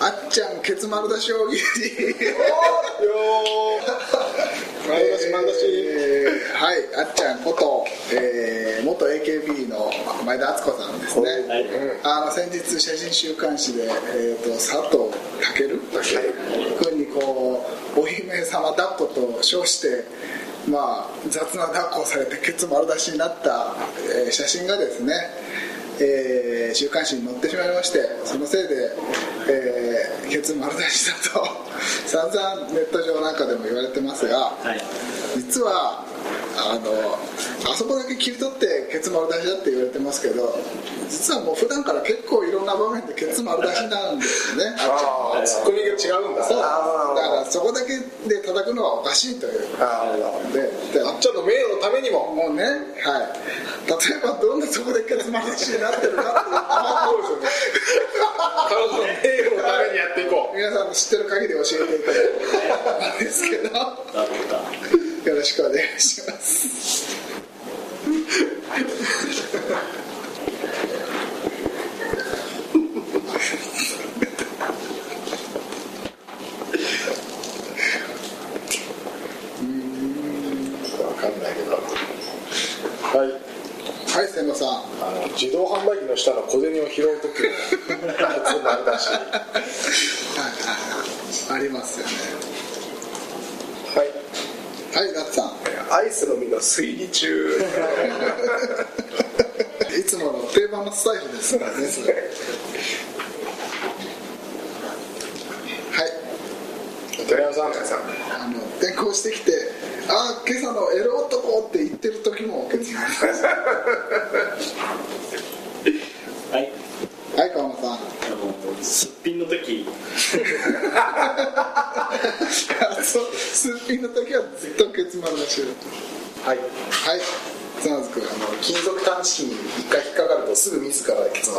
あっちゃんケツ丸出し大喜利。丸出し丸出し。えーはいあっちゃんこと、えー元 AKB の前田敦子さんですね、はい。あの先日写真週刊誌で、えー、と佐藤健？君にこうお姫様抱っこと称してまあ雑な抱っこをされてケツ丸出しになった、えー写真がですね、えー週刊誌に載ってしまいましてそのせいで、えーケツ丸出しだと 散々ネット上なんかでも言われてますが、はい。実はあのあそこだけ切り取ってケツ丸出しだって言われてますけど実はもう普段から結構いろんな場面でケツ丸出しなんですよね。ああツッコミが違うんだ。そう。だあからそこだけで叩くのはおかしいという。あでであっちゃんの名誉のためにも。もうねはい。例えばどんなそこでケツ丸出しになってるかってそうですよね。彼女の名誉のためにやっていこう。皆さんの知ってる限り教えていただいてんですけど。なるほどよろしくお願いします。はい。はい千野さん。あの自動販売機の下の小銭を拾う時のケツ丸出し。はいはいはい。ありますよねはいはいガッツさん。アイスの実の推理中。いつもの定番のスタイルですからね。はい。寺山さん。あの転校してきて「ああ今朝のエロ男」って言ってる時もケツ丸出しはいはい川間さんあのすっぴんの時そうすっぴんの時はずっとはい。はい。砂津君あの金属探知機に一回引っかかるとすぐ自らケツ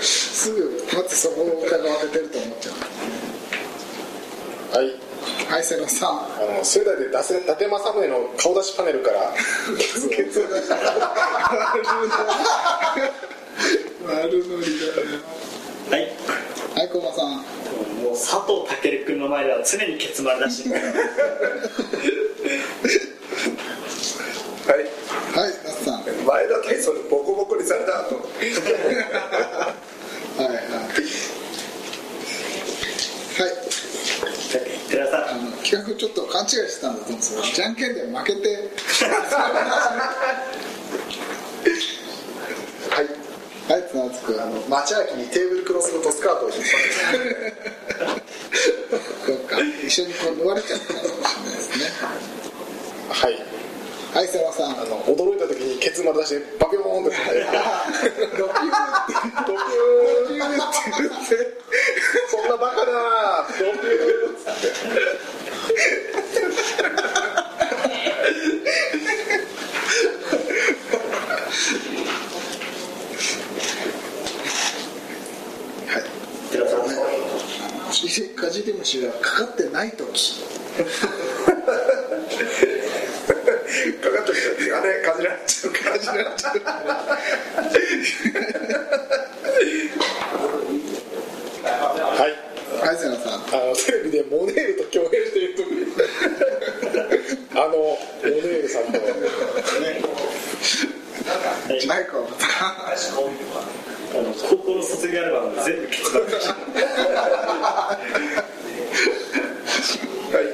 すぐまずそこを疑われてると思っちゃはい、うはい瀬野さん。あの仙台で伊達伊達政宗の顔出しパネルからケツを出した丸乗りだはい。ねはい小間さん佐藤健君の前では常にケツ丸出しはい。はい那須さんはい前田大将にボコボコにされた後。はいはい。寺さあの企画ちょっと勘違いしてたんだと思うんですよじゃんけんで負けて。はい。はい綱津君。あの町秋にテーブルクロスのトスカートを引っ張そっか一 緒にこう縫われちゃったかもしれないですね。はい。はい瀬野さん。あの驚いた時にケツ丸出しでバピョーンって ドキューって。ドキューって。そんなバカなドピューって寺さんカジリムシがかかってない時。かかってきたあれかじられちゃうかじられちゃうはい。はい瀬野さん。あのテレビでモネールと共演している時。あのモネールさんと。はい。小間さんあの高校の卒業アルバム全部ケツ丸出しはい。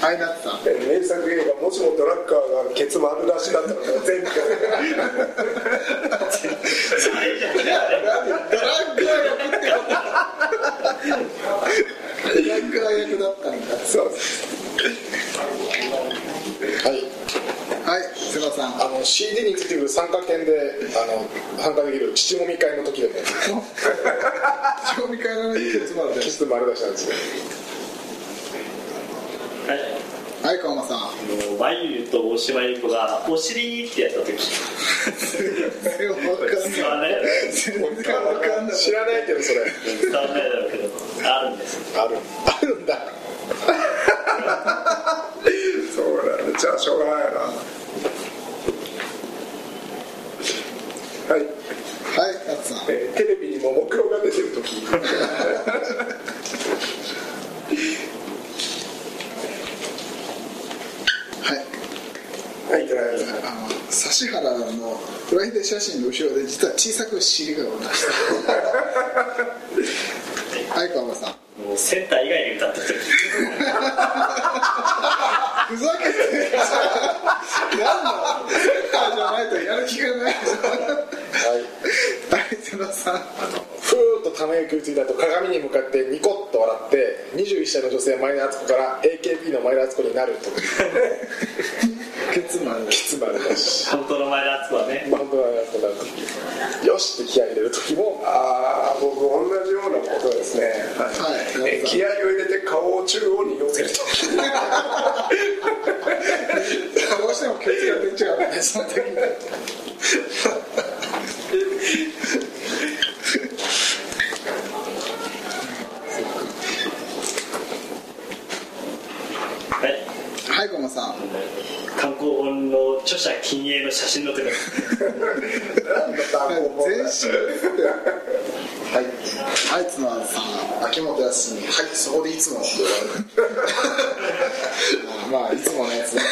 はい。ナッツさん名作映画もしもドラッカーがケツ丸出しだったら全部ドラッグー役ってことドラッグー役だったんだそうはいはい瀬野さんあの CD についてくる参加券であの参加できる父もみ会の時でも賞味会のケツ丸でケツ丸出しなんですよ。はい。はい川間さん。あの眉と大島優子がお尻ってやった時。全然わかんない。全然わかんない。知らないけどそれ。伝わらないだろうけど。あるんです。ある。あるんだ。そうだじゃあしょうがないなはい。はいさん。えーテレビにもももクロが出てる時。はい。はいいただきますあの指原のフライデー写真の後ろで実は小さく尻がおりました。はい川村さん。もうセンター以外で歌っててふざけてなん。だセンターじゃないとやる気がないはいはいゼロさんふーっとため息をついた後鏡に向かってニコッと笑って21歳の女性前田敦子から AKB の前田敦子になると。ケツマンきつまるだし。本当の前田敦子はね。本当はやっぱなんかよしって気合い入れる時もああ僕同じようなことですね、はい。え気合を入れて顔を中央に寄せると どうしてもケツが出ちゃうねその時にはいはいゴマさん観光本の著者禁煙の写真の時なんだ単語全身。はい。はい。角田さん秋元康に「はいそこでいつも」と言われるまあいつものやつだか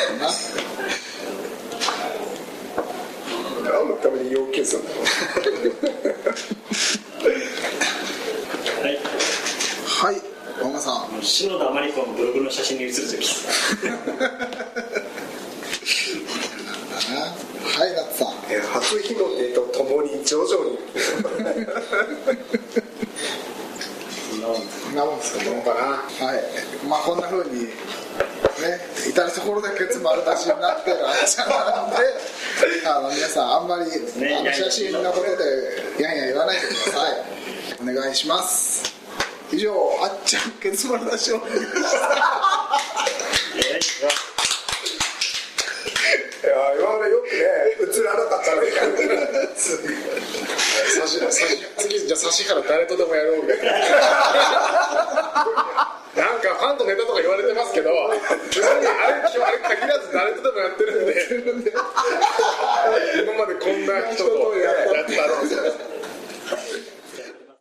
らな何のために要求するんだろうはいはいゴマさん篠田麻里子のブログの写真に写る時は。いナツさん。え初日の出とともに徐々に。そんなもんですかどうかな。はい。まあこんな風にね至る所でケツ丸出しになってるあっちゃんなんであの皆さんあんまり、ねあの写真のことでやんや言わないでください。お願いします以上あっちゃんケツ丸出しを。いや今までよくね映らなかったね。次じゃあ指原誰とでもやろうみたいな